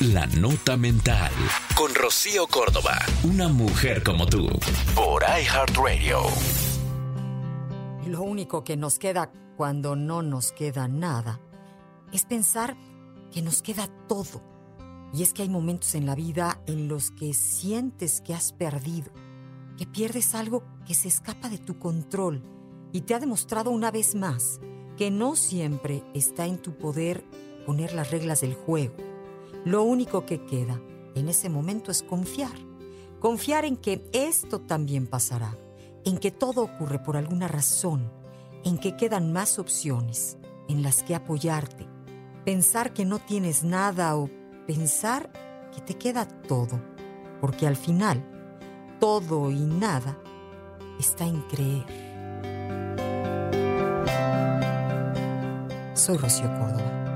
La Nota Mental. Con Rocío Córdoba. Una mujer como tú. Por iHeartRadio. Lo único que nos queda cuando no nos queda nada es pensar que nos queda todo. Y es que hay momentos en la vida en los que sientes que has perdido, que pierdes algo que se escapa de tu control y te ha demostrado una vez más que no siempre está en tu poder poner las reglas del juego. Lo único que queda en ese momento es confiar. Confiar en que esto también pasará, en que todo ocurre por alguna razón, en que quedan más opciones en las que apoyarte. Pensar que no tienes nada o pensar que te queda todo, porque al final todo y nada está en creer. Soy Rocío Córdoba.